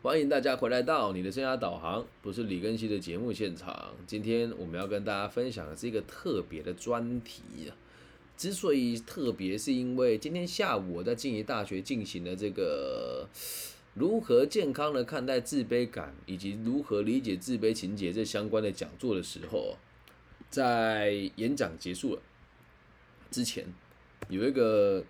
欢迎大家回来到你的生涯导航，不是李根熙的节目现场。今天我们要跟大家分享的是一个特别的专题啊。之所以特别，是因为今天下午我在静宜大学进行了这个如何健康的看待自卑感，以及如何理解自卑情节这相关的讲座的时候，在演讲结束了之前，有一个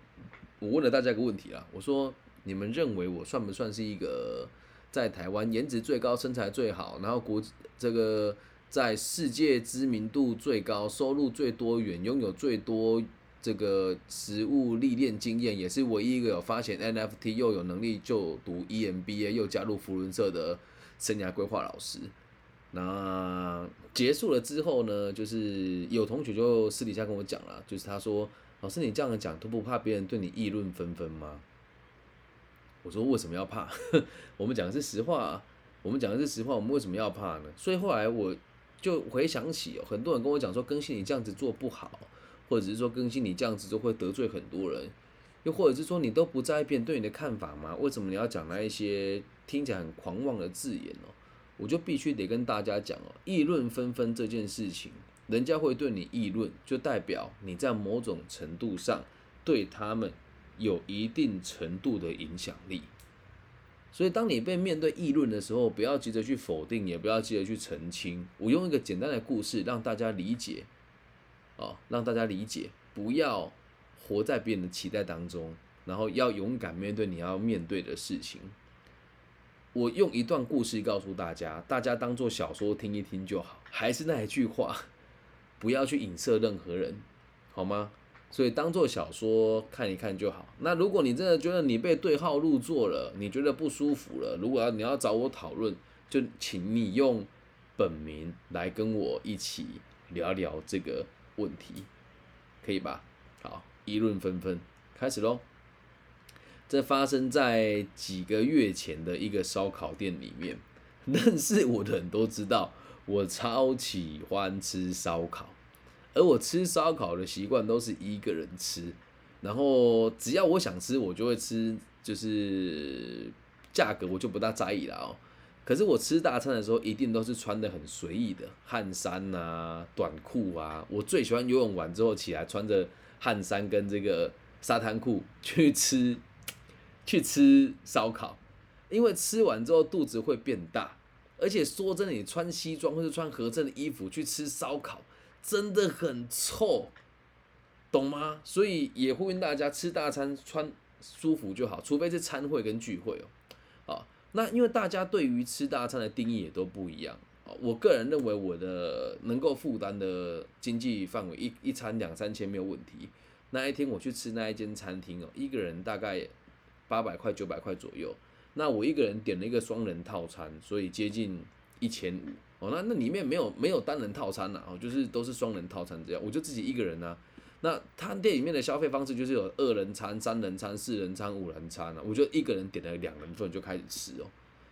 我问了大家一个问题啊，我说你们认为我算不算是一个在台湾颜值最高、身材最好，然后国这个在世界知名度最高、收入最多元、拥有最多这个实物历练经验，也是唯一一个有发现 NFT 又有能力就读 EMBA 又加入福伦社的生涯规划老师。那结束了之后呢，就是有同学就私底下跟我讲了，就是他说：“老师，你这样讲都不怕别人对你议论纷纷吗？”我说：“为什么要怕？我们讲的是实话，我们讲的是实话，我们为什么要怕呢？”所以后来我就回想起，很多人跟我讲说：“更新你这样子做不好，或者是说更新你这样子就会得罪很多人，又或者是说你都不在意别人对你的看法吗？为什么你要讲那一些听起来很狂妄的字眼哦？”我就必须得跟大家讲哦，议论纷纷这件事情，人家会对你议论，就代表你在某种程度上对他们有一定程度的影响力。所以，当你被面对议论的时候，不要急着去否定，也不要急着去澄清。我用一个简单的故事让大家理解，哦，让大家理解，不要活在别人的期待当中，然后要勇敢面对你要面对的事情。我用一段故事告诉大家，大家当做小说听一听就好。还是那一句话，不要去影射任何人，好吗？所以当做小说看一看就好。那如果你真的觉得你被对号入座了，你觉得不舒服了，如果要你要找我讨论，就请你用本名来跟我一起聊聊这个问题，可以吧？好，议论纷纷，开始喽。这发生在几个月前的一个烧烤店里面，认识我的人都知道，我超喜欢吃烧烤，而我吃烧烤的习惯都是一个人吃，然后只要我想吃，我就会吃，就是价格我就不大在意了哦。可是我吃大餐的时候，一定都是穿的很随意的汗衫啊、短裤啊。我最喜欢游泳完之后起来穿着汗衫跟这个沙滩裤去吃。去吃烧烤，因为吃完之后肚子会变大，而且说真的，你穿西装或者穿合身的衣服去吃烧烤，真的很臭，懂吗？所以也呼吁大家吃大餐穿舒服就好，除非是餐会跟聚会哦。啊，那因为大家对于吃大餐的定义也都不一样啊。我个人认为我的能够负担的经济范围一一餐两三千没有问题。那一天我去吃那一间餐厅哦，一个人大概。八百块九百块左右，那我一个人点了一个双人套餐，所以接近一千五哦。那那里面没有没有单人套餐呐，哦，就是都是双人套餐这样，我就自己一个人呐。那他店里面的消费方式就是有二人餐、三人餐、四人餐、五人餐啊。我就一个人点了两人份就开始吃哦，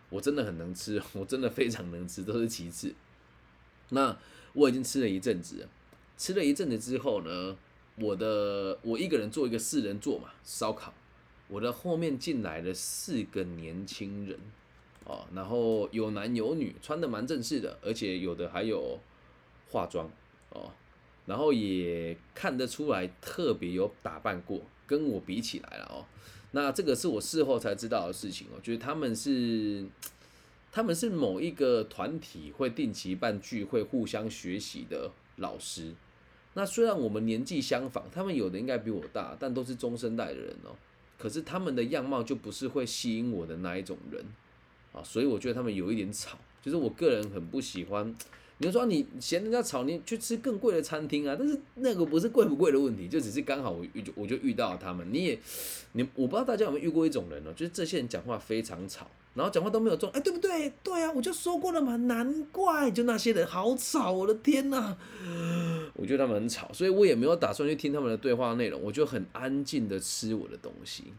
我真的很能吃，我真的非常能吃，都是其次。那我已经吃了一阵子，吃了一阵子之后呢，我的我一个人做一个四人座嘛，烧烤。我的后面进来了四个年轻人，哦，然后有男有女，穿的蛮正式的，而且有的还有化妆，哦，然后也看得出来特别有打扮过，跟我比起来了哦，那这个是我事后才知道的事情哦，就是他们是他们是某一个团体会定期办聚会，互相学习的老师。那虽然我们年纪相仿，他们有的应该比我大，但都是中生代的人哦。可是他们的样貌就不是会吸引我的那一种人，啊，所以我觉得他们有一点吵，就是我个人很不喜欢。你说你嫌人家吵，你去吃更贵的餐厅啊？但是那个不是贵不贵的问题，就只是刚好我遇我就遇到了他们。你也你我不知道大家有没有遇过一种人呢？就是这些人讲话非常吵，然后讲话都没有重，哎，对不对？对啊，我就说过了嘛，难怪就那些人好吵，我的天哪！我觉得他们很吵，所以我也没有打算去听他们的对话内容，我就很安静的吃我的东西。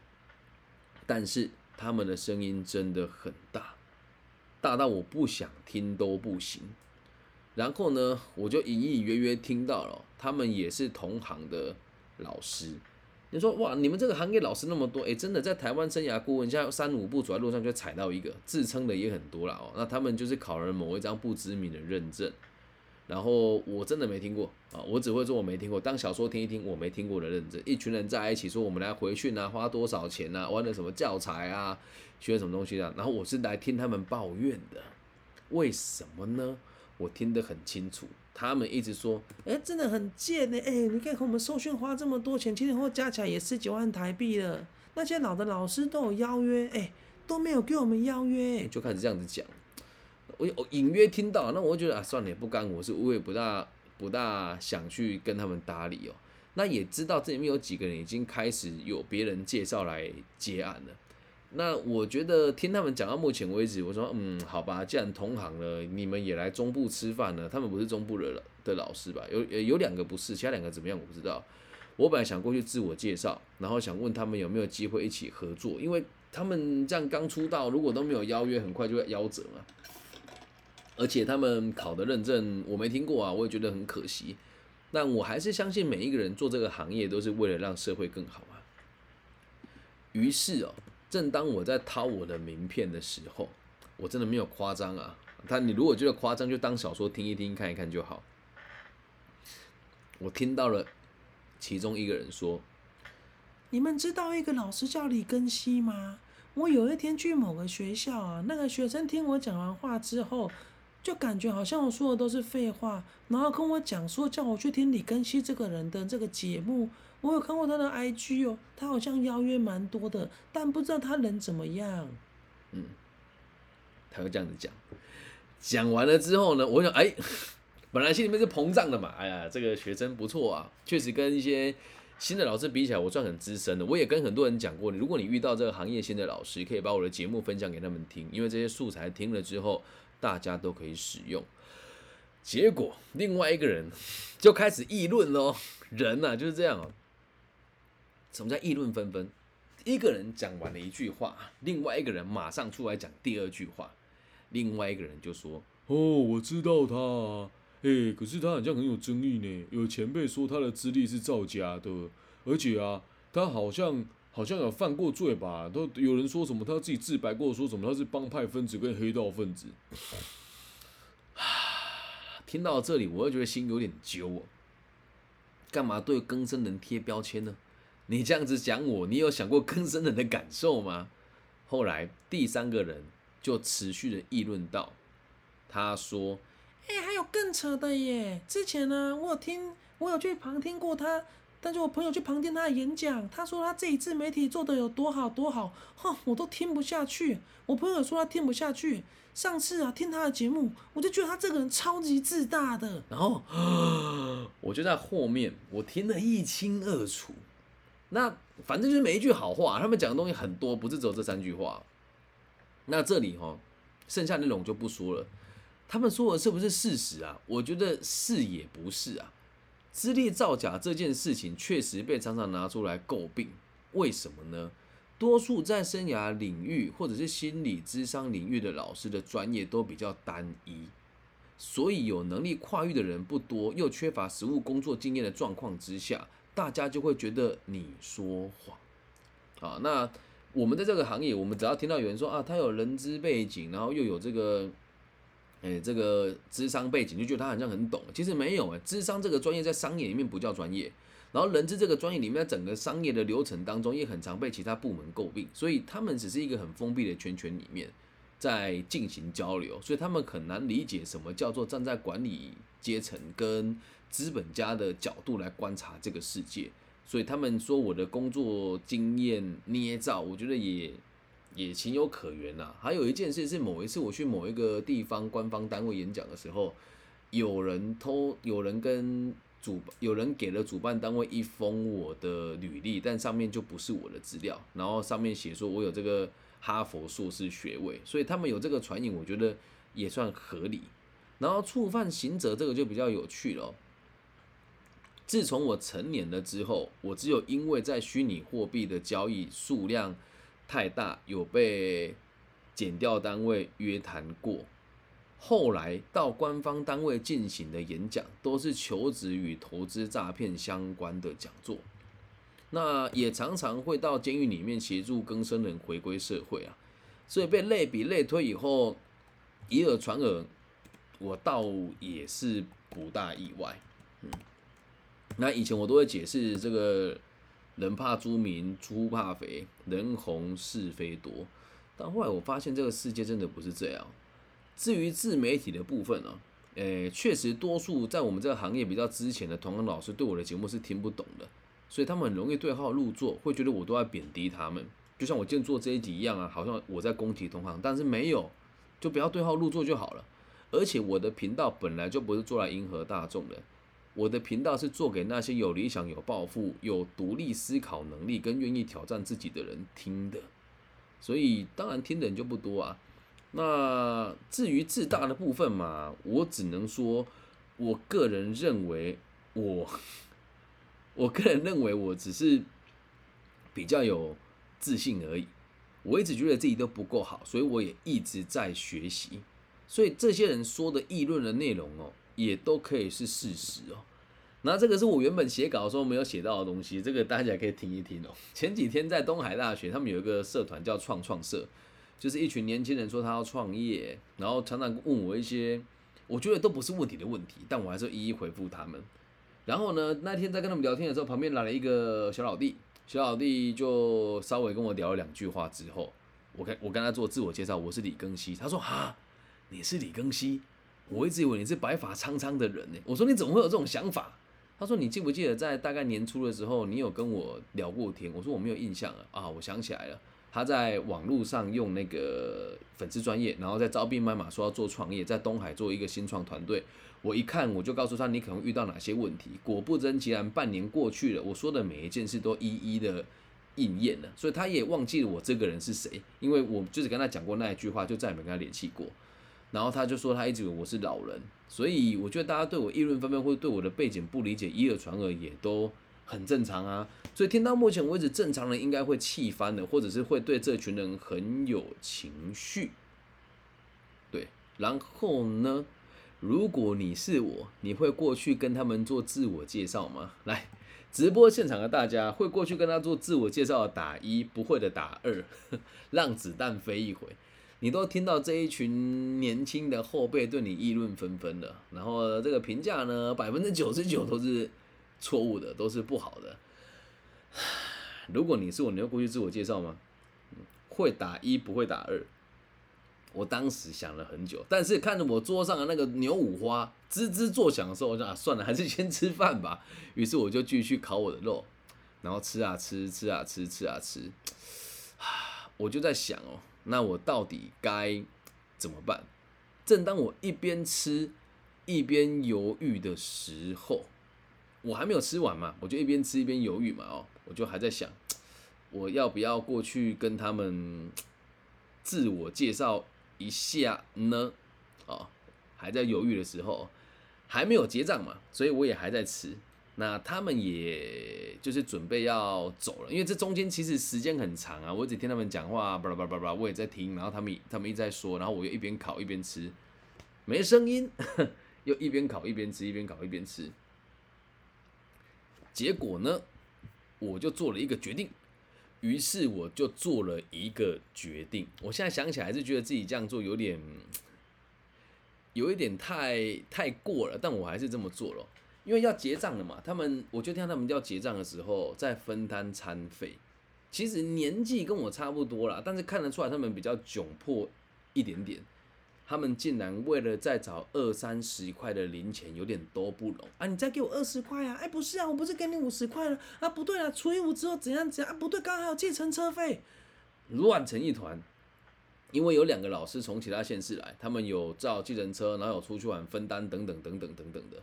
但是他们的声音真的很大，大到我不想听都不行。然后呢，我就隐隐约约听到了，他们也是同行的老师，你说哇，你们这个行业老师那么多，诶，真的在台湾生涯顾问，像三五步走在路上就踩到一个，自称的也很多了哦。那他们就是考了某一张不知名的认证，然后我真的没听过啊，我只会说我没听过，当小说听一听，我没听过的认证。一群人在一起说我们来回训啊，花多少钱啊，玩的什么教材啊，学什么东西啊，然后我是来听他们抱怨的，为什么呢？我听得很清楚。他们一直说，哎，真的很贱呢，哎，你看我们受训花这么多钱，前前后加起来也十几万台币了。那些老的老师都有邀约，哎，都没有给我们邀约，就开始这样子讲。我我隐约听到，那我觉得啊，算了，也不干我是，我也不大不大想去跟他们搭理哦。那也知道这里面有几个人已经开始有别人介绍来接案了。那我觉得听他们讲到目前为止，我说嗯，好吧，既然同行了，你们也来中部吃饭了。他们不是中部的的老师吧？有有两个不是，其他两个怎么样我不知道。我本来想过去自我介绍，然后想问他们有没有机会一起合作，因为他们这样刚出道，如果都没有邀约，很快就会夭折嘛。而且他们考的认证我没听过啊，我也觉得很可惜。但我还是相信每一个人做这个行业都是为了让社会更好啊。于是哦。正当我在掏我的名片的时候，我真的没有夸张啊！他，你如果觉得夸张，就当小说听一听、看一看就好。我听到了其中一个人说：“你们知道一个老师叫李根熙吗？我有一天去某个学校啊，那个学生听我讲完话之后，就感觉好像我说的都是废话，然后跟我讲说叫我去听李根熙这个人的这个节目。”我有看过他的 IG 哦，他好像邀约蛮多的，但不知道他人怎么样。嗯，他会这样子讲。讲完了之后呢，我想，哎，本来心里面是膨胀的嘛，哎呀，这个学生不错啊，确实跟一些新的老师比起来，我算很资深的。我也跟很多人讲过，如果你遇到这个行业新的老师，可以把我的节目分享给他们听，因为这些素材听了之后，大家都可以使用。结果另外一个人 就开始议论喽，人呐就是这样哦。什么叫议论纷纷？一个人讲完了一句话，另外一个人马上出来讲第二句话。另外一个人就说：“哦，我知道他啊，哎，可是他好像很有争议呢。有前辈说他的资历是造假的，而且啊，他好像好像有犯过罪吧？都有人说什么他自己自白过，说什么他是帮派分子跟黑道分子。”听到这里，我又觉得心有点揪哦。干嘛对更生人贴标签呢？你这样子讲我，你有想过更生人的感受吗？后来第三个人就持续的议论到，他说：“哎，还有更扯的耶！之前呢，我有听，我有去旁听过他，但是我朋友去旁听他的演讲，他说他这一次媒体做的有多好多好，哼，我都听不下去。我朋友说他听不下去，上次啊听他的节目，我就觉得他这个人超级自大的。然后我就在后面，我听得一清二楚。”那反正就是每一句好话，他们讲的东西很多，不是只有这三句话。那这里哈，剩下内容就不说了。他们说的是不是事实啊？我觉得是也不是啊。资历造假这件事情确实被常常拿出来诟病，为什么呢？多数在生涯领域或者是心理智商领域的老师的专业都比较单一，所以有能力跨域的人不多，又缺乏实务工作经验的状况之下。大家就会觉得你说谎，啊，那我们在这个行业，我们只要听到有人说啊，他有人资背景，然后又有这个，哎，这个智商背景，就觉得他好像很懂。其实没有啊，智商这个专业在商业里面不叫专业，然后人资这个专业里面，整个商业的流程当中也很常被其他部门诟病，所以他们只是一个很封闭的圈圈里面在进行交流，所以他们很难理解什么叫做站在管理阶层跟。资本家的角度来观察这个世界，所以他们说我的工作经验捏造，我觉得也也情有可原呐。还有一件事是，某一次我去某一个地方官方单位演讲的时候，有人偷，有人跟主，有人给了主办单位一封我的履历，但上面就不是我的资料，然后上面写说我有这个哈佛硕士学位，所以他们有这个传引，我觉得也算合理。然后触犯刑责这个就比较有趣了。自从我成年了之后，我只有因为在虚拟货币的交易数量太大，有被减掉单位约谈过。后来到官方单位进行的演讲，都是求职与投资诈骗相关的讲座。那也常常会到监狱里面协助更生人回归社会啊，所以被类比类推以后，以耳传耳，我倒也是不大意外。嗯，那以前我都会解释这个人怕猪名，猪怕肥，人红是非多，但后来我发现这个世界真的不是这样。至于自媒体的部分呢，诶，确实多数在我们这个行业比较之前的同行老师对我的节目是听不懂的。所以他们很容易对号入座，会觉得我都在贬低他们，就像我今天做这一集一样啊，好像我在攻击同行，但是没有，就不要对号入座就好了。而且我的频道本来就不是做来迎合大众的，我的频道是做给那些有理想、有抱负、有独立思考能力跟愿意挑战自己的人听的。所以当然听的人就不多啊。那至于自大的部分嘛，我只能说，我个人认为我。我个人认为，我只是比较有自信而已。我一直觉得自己都不够好，所以我也一直在学习。所以这些人说的议论的内容哦，也都可以是事实哦。那这个是我原本写稿的时候没有写到的东西，这个大家可以听一听哦。前几天在东海大学，他们有一个社团叫创创社，就是一群年轻人说他要创业，然后常常问我一些我觉得都不是问题的问题，但我还是一一回复他们。然后呢？那天在跟他们聊天的时候，旁边来了一个小老弟，小老弟就稍微跟我聊了两句话之后，我跟我跟他做自我介绍，我是李庚希。他说：“哈，你是李庚希？我一直以为你是白发苍苍的人呢。”我说：“你怎么会有这种想法？”他说：“你记不记得在大概年初的时候，你有跟我聊过天？”我说：“我没有印象了。”啊，我想起来了，他在网络上用那个粉丝专业，然后在招兵买马，说要做创业，在东海做一个新创团队。我一看，我就告诉他你可能遇到哪些问题。果不其然，半年过去了，我说的每一件事都一一的应验了。所以他也忘记了我这个人是谁，因为我就是跟他讲过那一句话，就再也没跟他联系过。然后他就说他一直以为我是老人，所以我觉得大家对我议论纷纷，或者对我的背景不理解，一耳传耳也都很正常啊。所以听到目前为止，正常人应该会气翻的，或者是会对这群人很有情绪。对，然后呢？如果你是我，你会过去跟他们做自我介绍吗？来，直播现场的大家会过去跟他做自我介绍的打一，不会的打二，让子弹飞一回。你都听到这一群年轻的后辈对你议论纷纷了，然后这个评价呢，百分之九十九都是错误的，都是不好的。如果你是我，你会过去自我介绍吗？会打一，不会打二。我当时想了很久，但是看着我桌上的那个牛五花吱吱作响的时候，我就啊算了，还是先吃饭吧。于是我就继续烤我的肉，然后吃啊吃，吃啊吃，吃啊吃。我就在想哦，那我到底该怎么办？正当我一边吃一边犹豫的时候，我还没有吃完嘛，我就一边吃一边犹豫嘛哦，我就还在想，我要不要过去跟他们自我介绍？一下呢，哦，还在犹豫的时候，还没有结账嘛，所以我也还在吃。那他们也就是准备要走了，因为这中间其实时间很长啊，我只听他们讲话，巴拉巴拉巴拉，我也在听，然后他们他们一直在说，然后我又一边烤一边吃，没声音，又一边烤一边吃，一边烤一边吃。结果呢，我就做了一个决定。于是我就做了一个决定。我现在想起来，还是觉得自己这样做有点，有一点太太过了。但我还是这么做了，因为要结账了嘛。他们，我就听他们要结账的时候再分摊餐费。其实年纪跟我差不多啦，但是看得出来他们比较窘迫一点点。他们竟然为了再找二三十块的零钱，有点多不拢啊！你再给我二十块啊！哎，不是啊，我不是给你五十块了啊？不对啊，除以五之后怎样怎样啊？不对，刚刚还有计程车费，乱成一团。因为有两个老师从其他县市来，他们有照计程车，然后有出去玩分担等等等等等等的。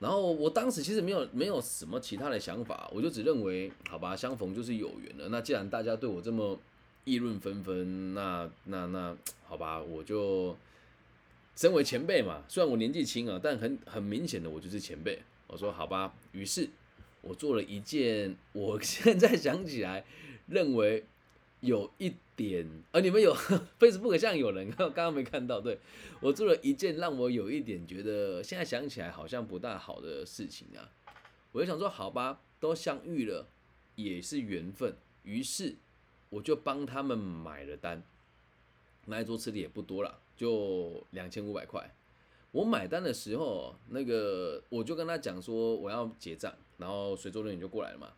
然后我当时其实没有没有什么其他的想法，我就只认为好吧，相逢就是有缘了。那既然大家对我这么……议论纷纷，那那那好吧，我就身为前辈嘛，虽然我年纪轻啊，但很很明显的我就是前辈。我说好吧，于是我做了一件我 现在想起来认为有一点，呃，你们有 Facebook 像有人 刚刚没看到，对我做了一件让我有一点觉得现在想起来好像不大好的事情啊。我就想说好吧，都相遇了，也是缘分，于是我就帮他们买了单。那一桌吃的也不多了，就两千五百块。我买单的时候，那个我就跟他讲说我要结账，然后随桌人员就过来了嘛。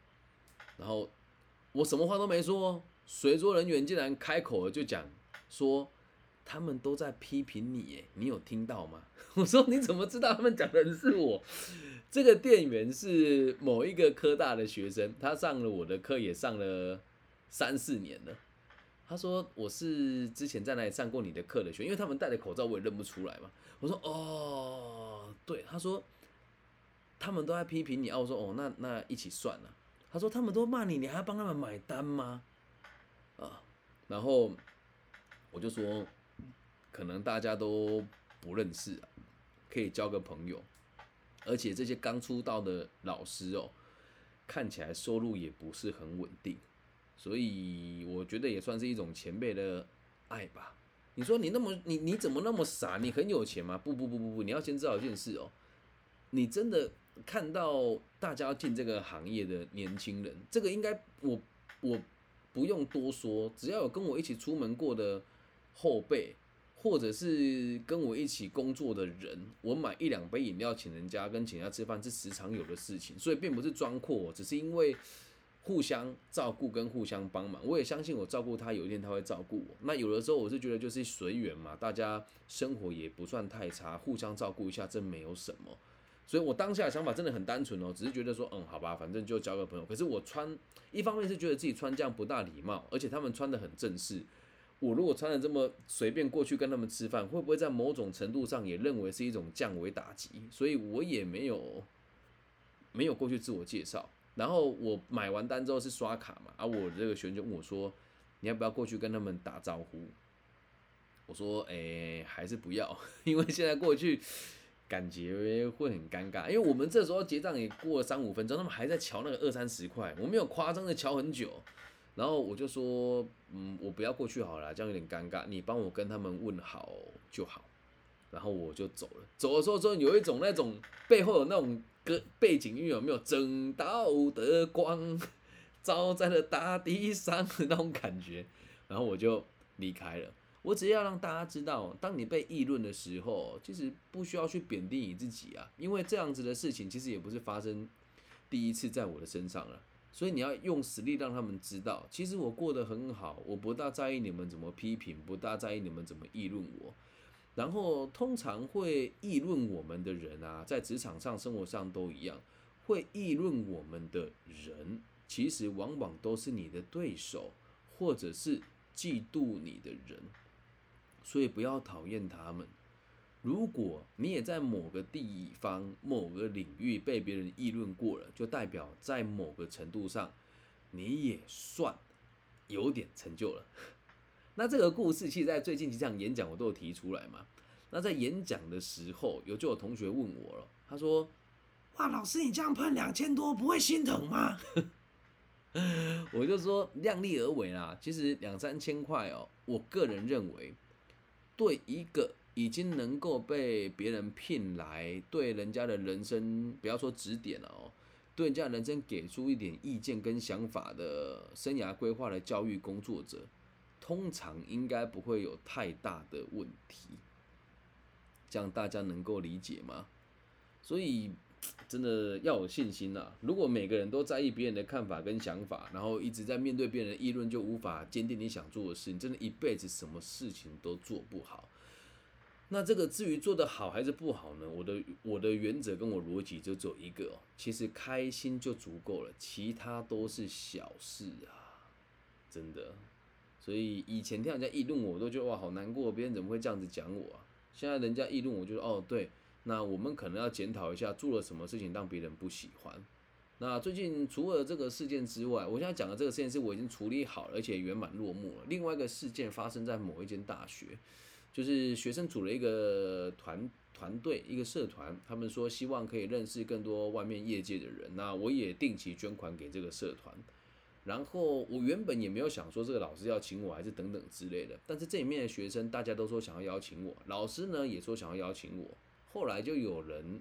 然后我什么话都没说，随桌人员竟然开口了就讲说他们都在批评你，耶，你有听到吗？我说你怎么知道他们讲的是我？这个店员是某一个科大的学生，他上了我的课也上了三四年了。他说我是之前在那里上过你的课的学，因为他们戴的口罩我也认不出来嘛。我说哦，对，他说他们都在批评你啊。我说哦，那那一起算了。他说他们都骂你，你还要帮他们买单吗？然后我就说可能大家都不认识啊，可以交个朋友。而且这些刚出道的老师哦，看起来收入也不是很稳定。所以我觉得也算是一种前辈的爱吧。你说你那么你你怎么那么傻？你很有钱吗？不不不不不，你要先知道一件事哦。你真的看到大家进这个行业的年轻人，这个应该我我不用多说，只要有跟我一起出门过的后辈，或者是跟我一起工作的人，我买一两杯饮料请人家跟请人家吃饭是时常有的事情，所以并不是装阔，只是因为。互相照顾跟互相帮忙，我也相信我照顾他，有一天他会照顾我。那有的时候我是觉得就是随缘嘛，大家生活也不算太差，互相照顾一下，真没有什么。所以我当下的想法真的很单纯哦，只是觉得说，嗯，好吧，反正就交个朋友。可是我穿，一方面是觉得自己穿这样不大礼貌，而且他们穿的很正式。我如果穿的这么随便过去跟他们吃饭，会不会在某种程度上也认为是一种降维打击？所以我也没有没有过去自我介绍。然后我买完单之后是刷卡嘛，啊，我这个学员就问我说：“你要不要过去跟他们打招呼？”我说：“诶，还是不要，因为现在过去感觉会很尴尬，因为我们这时候结账也过了三五分钟，他们还在瞧那个二三十块，我没有夸张的瞧很久。然后我就说：嗯，我不要过去好了，这样有点尴尬，你帮我跟他们问好就好。然后我就走了。走的时候，之后有一种那种背后有那种。歌背景音乐有没有正道的光照在了大地上的那种感觉？然后我就离开了。我只要让大家知道，当你被议论的时候，其实不需要去贬低你自己啊，因为这样子的事情其实也不是发生第一次在我的身上了。所以你要用实力让他们知道，其实我过得很好，我不大在意你们怎么批评，不大在意你们怎么议论我。然后，通常会议论我们的人啊，在职场上、生活上都一样，会议论我们的人，其实往往都是你的对手，或者是嫉妒你的人。所以不要讨厌他们。如果你也在某个地方、某个领域被别人议论过了，就代表在某个程度上，你也算有点成就了。那这个故事，其实，在最近几场演讲我都有提出来嘛。那在演讲的时候，有就有同学问我了，他说：“哇，老师，你这样喷两千多，不会心疼吗？” 我就说量力而为啦。其实两三千块哦，我个人认为，对一个已经能够被别人聘来，对人家的人生，不要说指点了哦，对人家人生给出一点意见跟想法的生涯规划的教育工作者。通常应该不会有太大的问题，这样大家能够理解吗？所以真的要有信心呐！如果每个人都在意别人的看法跟想法，然后一直在面对别人的议论，就无法坚定你想做的事，你真的一辈子什么事情都做不好。那这个至于做得好还是不好呢？我的我的原则跟我逻辑就只有一个，其实开心就足够了，其他都是小事啊，真的。所以以前听人家议论我，我都觉得哇好难过，别人怎么会这样子讲我啊？现在人家议论我，就说哦对，那我们可能要检讨一下，做了什么事情让别人不喜欢。那最近除了这个事件之外，我现在讲的这个事件是我已经处理好了，而且圆满落幕了。另外一个事件发生在某一间大学，就是学生组了一个团团队，一个社团，他们说希望可以认识更多外面业界的人，那我也定期捐款给这个社团。然后我原本也没有想说这个老师要请我，还是等等之类的。但是这里面的学生大家都说想要邀请我，老师呢也说想要邀请我。后来就有人，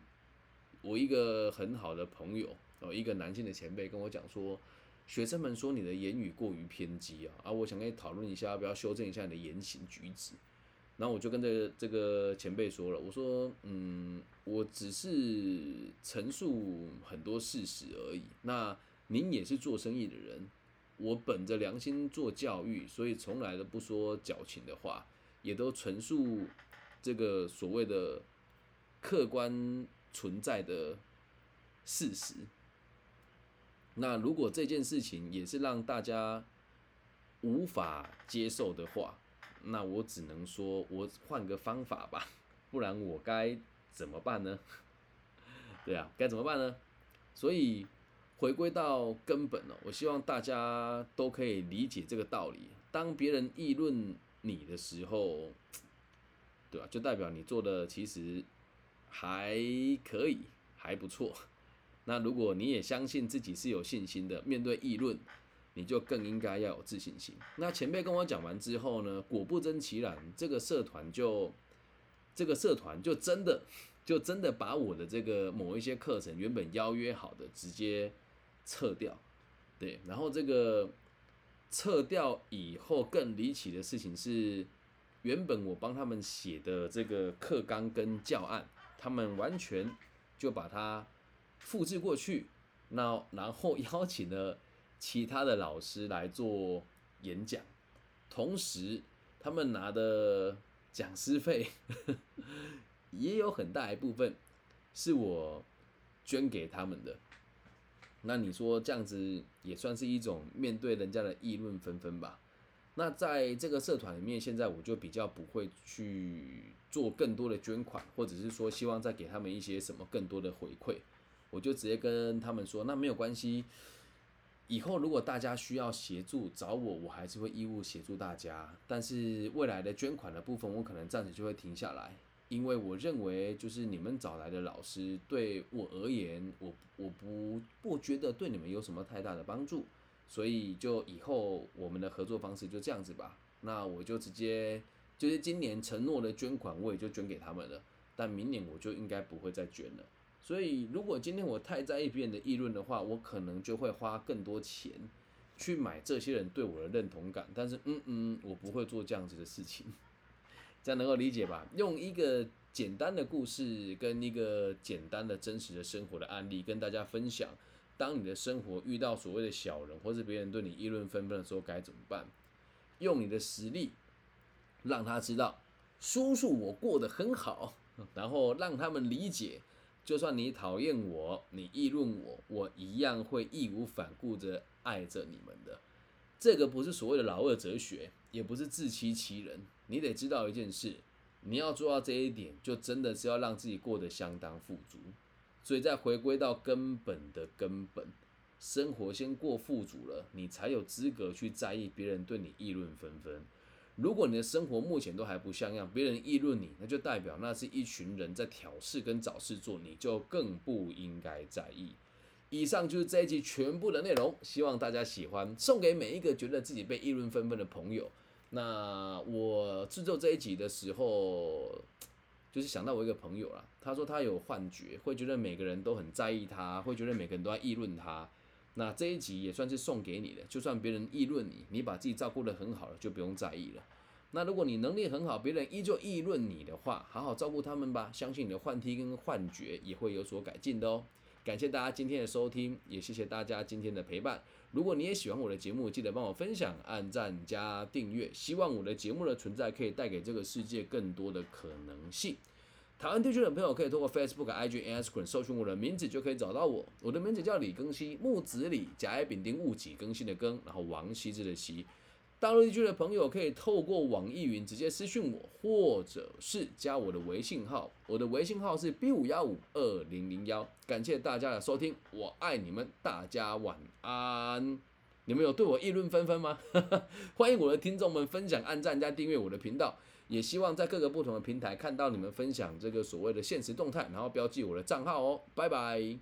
我一个很好的朋友，哦，一个男性的前辈跟我讲说，学生们说你的言语过于偏激啊，啊，我想跟你讨论一下，要不要修正一下你的言行举止。然后我就跟这个这个前辈说了，我说，嗯，我只是陈述很多事实而已。那您也是做生意的人，我本着良心做教育，所以从来都不说矫情的话，也都陈述这个所谓的客观存在的事实。那如果这件事情也是让大家无法接受的话，那我只能说，我换个方法吧，不然我该怎么办呢？对啊，该怎么办呢？所以回归到根本哦，我希望大家都可以理解这个道理。当别人议论你的时候，对吧？就代表你做的其实还可以，还不错。那如果你也相信自己是有信心的，面对议论。你就更应该要有自信心。那前辈跟我讲完之后呢，果不真其然，这个社团就这个社团就真的就真的把我的这个某一些课程原本邀约好的直接撤掉。对，然后这个撤掉以后更离奇的事情是，原本我帮他们写的这个课纲跟教案，他们完全就把它复制过去，那然后邀请了。其他的老师来做演讲，同时他们拿的讲师费 也有很大一部分是我捐给他们的。那你说这样子也算是一种面对人家的议论纷纷吧？那在这个社团里面，现在我就比较不会去做更多的捐款，或者是说希望再给他们一些什么更多的回馈，我就直接跟他们说，那没有关系。以后如果大家需要协助找我，我还是会义务协助大家。但是未来的捐款的部分，我可能暂时就会停下来，因为我认为就是你们找来的老师对我而言，我我不不觉得对你们有什么太大的帮助，所以就以后我们的合作方式就这样子吧。那我就直接就是今年承诺的捐款，我也就捐给他们了。但明年我就应该不会再捐了。所以，如果今天我太在意别人的议论的话，我可能就会花更多钱去买这些人对我的认同感。但是，嗯嗯，我不会做这样子的事情，这样能够理解吧？用一个简单的故事跟一个简单的真实的生活的案例跟大家分享：当你的生活遇到所谓的小人或者别人对你议论纷纷的时候，该怎么办？用你的实力让他知道，叔叔我过得很好，然后让他们理解。就算你讨厌我，你议论我，我一样会义无反顾的爱着你们的。这个不是所谓的老二哲学，也不是自欺欺人。你得知道一件事，你要做到这一点，就真的是要让自己过得相当富足。所以再回归到根本的根本，生活先过富足了，你才有资格去在意别人对你议论纷纷。如果你的生活目前都还不像样，别人议论你，那就代表那是一群人在挑事跟找事做，你就更不应该在意。以上就是这一集全部的内容，希望大家喜欢，送给每一个觉得自己被议论纷纷的朋友。那我制作这一集的时候，就是想到我一个朋友啦，他说他有幻觉，会觉得每个人都很在意他，会觉得每个人都在议论他。那这一集也算是送给你的，就算别人议论你，你把自己照顾得很好了，就不用在意了。那如果你能力很好，别人依旧议论你的话，好好照顾他们吧，相信你的幻听跟幻觉也会有所改进的哦。感谢大家今天的收听，也谢谢大家今天的陪伴。如果你也喜欢我的节目，记得帮我分享、按赞加订阅。希望我的节目的存在可以带给这个世界更多的可能性。台湾地区的朋友可以通过 Facebook、IG、Instagram 搜寻我的名字，就可以找到我。我的名字叫李更新，木子李，甲乙丙丁戊己更新的更，然后王羲之的羲。大陆地区的朋友可以透过网易云直接私讯我，或者是加我的微信号。我的微信号是 B 五幺五二零零幺。感谢大家的收听，我爱你们，大家晚安。你们有对我议论纷纷吗？欢迎我的听众们分享、按赞加订阅我的频道。也希望在各个不同的平台看到你们分享这个所谓的现实动态，然后标记我的账号哦，拜拜。